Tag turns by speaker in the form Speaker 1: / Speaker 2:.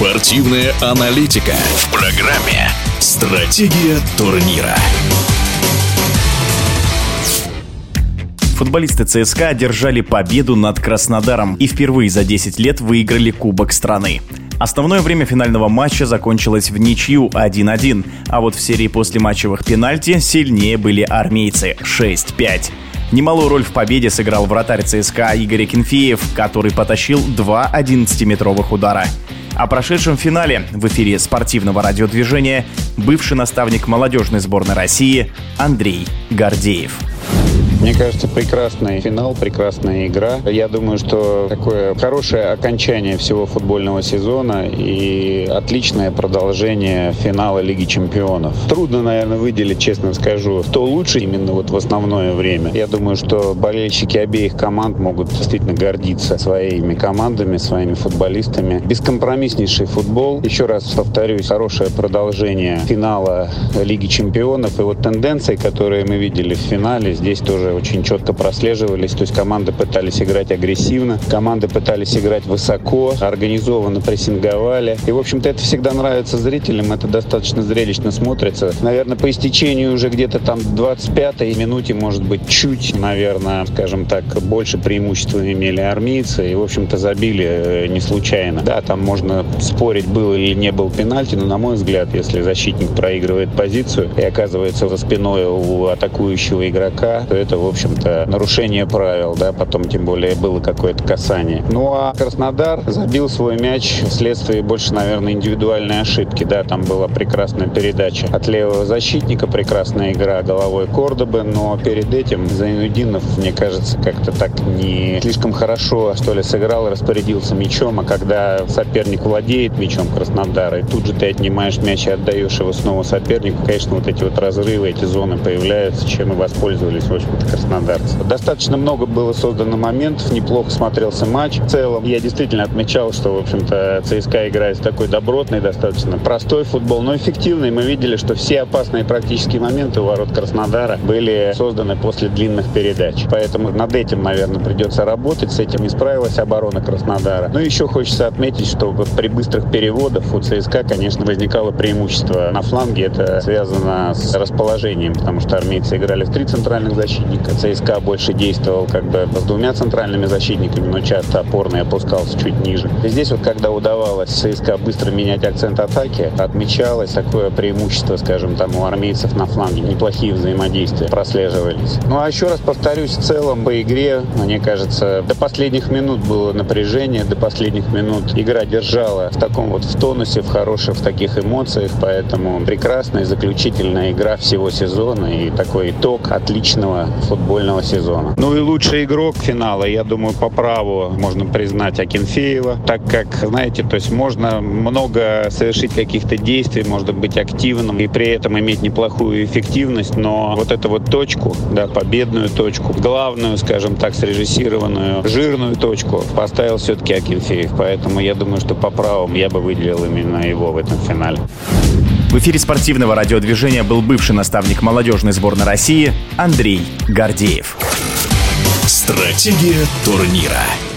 Speaker 1: Спортивная аналитика в программе «Стратегия турнира».
Speaker 2: Футболисты ЦСКА одержали победу над Краснодаром и впервые за 10 лет выиграли Кубок страны. Основное время финального матча закончилось в ничью 1-1, а вот в серии после матчевых пенальти сильнее были армейцы 6-5. Немалую роль в победе сыграл вратарь ЦСКА Игорь Кенфеев, который потащил два 11-метровых удара. О прошедшем финале в эфире спортивного радиодвижения бывший наставник молодежной сборной России Андрей Гордеев.
Speaker 3: Мне кажется, прекрасный финал, прекрасная игра. Я думаю, что такое хорошее окончание всего футбольного сезона и отличное продолжение финала Лиги Чемпионов. Трудно, наверное, выделить, честно скажу, кто лучше именно вот в основное время. Я думаю, что болельщики обеих команд могут действительно гордиться своими командами, своими футболистами. Бескомпромисснейший футбол. Еще раз повторюсь, хорошее продолжение финала Лиги Чемпионов. И вот тенденции, которые мы видели в финале, здесь тоже очень четко прослеживались. То есть команды пытались играть агрессивно, команды пытались играть высоко, организованно прессинговали. И, в общем-то, это всегда нравится зрителям, это достаточно зрелищно смотрится. Наверное, по истечению уже где-то там 25-й минуте, может быть, чуть, наверное, скажем так, больше преимущества имели армейцы. И, в общем-то, забили э, не случайно. Да, там можно спорить, был или не был пенальти, но, на мой взгляд, если защитник проигрывает позицию и оказывается за спиной у атакующего игрока, то это в общем-то, нарушение правил, да, потом тем более было какое-то касание. Ну а Краснодар забил свой мяч вследствие больше, наверное, индивидуальной ошибки, да, там была прекрасная передача от левого защитника, прекрасная игра головой Кордобы, но перед этим Зайнудинов, мне кажется, как-то так не слишком хорошо, что ли, сыграл распорядился мячом, а когда соперник владеет мячом Краснодара, и тут же ты отнимаешь мяч и отдаешь его снова сопернику, конечно, вот эти вот разрывы, эти зоны появляются, чем и воспользовались, в общем-то, краснодарцы. Достаточно много было создано моментов, неплохо смотрелся матч. В целом, я действительно отмечал, что, в общем-то, ЦСКА играет такой добротный, достаточно простой футбол, но эффективный. Мы видели, что все опасные практически моменты у ворот Краснодара были созданы после длинных передач. Поэтому над этим, наверное, придется работать. С этим не справилась оборона Краснодара. Но еще хочется отметить, что при быстрых переводах у ЦСКА, конечно, возникало преимущество на фланге. Это связано с расположением, потому что армейцы играли в три центральных защитника. ЦСКА больше действовал как бы с двумя центральными защитниками, но часто опорный опускался чуть ниже. И здесь вот когда удавалось ЦСКА быстро менять акцент атаки, отмечалось такое преимущество, скажем, там у армейцев на фланге. Неплохие взаимодействия прослеживались. Ну а еще раз повторюсь, в целом по игре, мне кажется, до последних минут было напряжение, до последних минут игра держала в таком вот в тонусе, в хороших, в таких эмоциях, поэтому прекрасная заключительная игра всего сезона и такой итог отличного футбольного сезона. Ну и лучший игрок финала, я думаю, по праву можно признать Акинфеева, так как, знаете, то есть можно много совершить каких-то действий, можно быть активным и при этом иметь неплохую эффективность, но вот эту вот точку, да, победную точку, главную, скажем так, срежиссированную, жирную точку поставил все-таки Акинфеев. Поэтому я думаю, что по праву я бы выделил именно его в этом финале.
Speaker 2: В эфире спортивного радиодвижения был бывший наставник молодежной сборной России Андрей Гордеев.
Speaker 1: Стратегия турнира.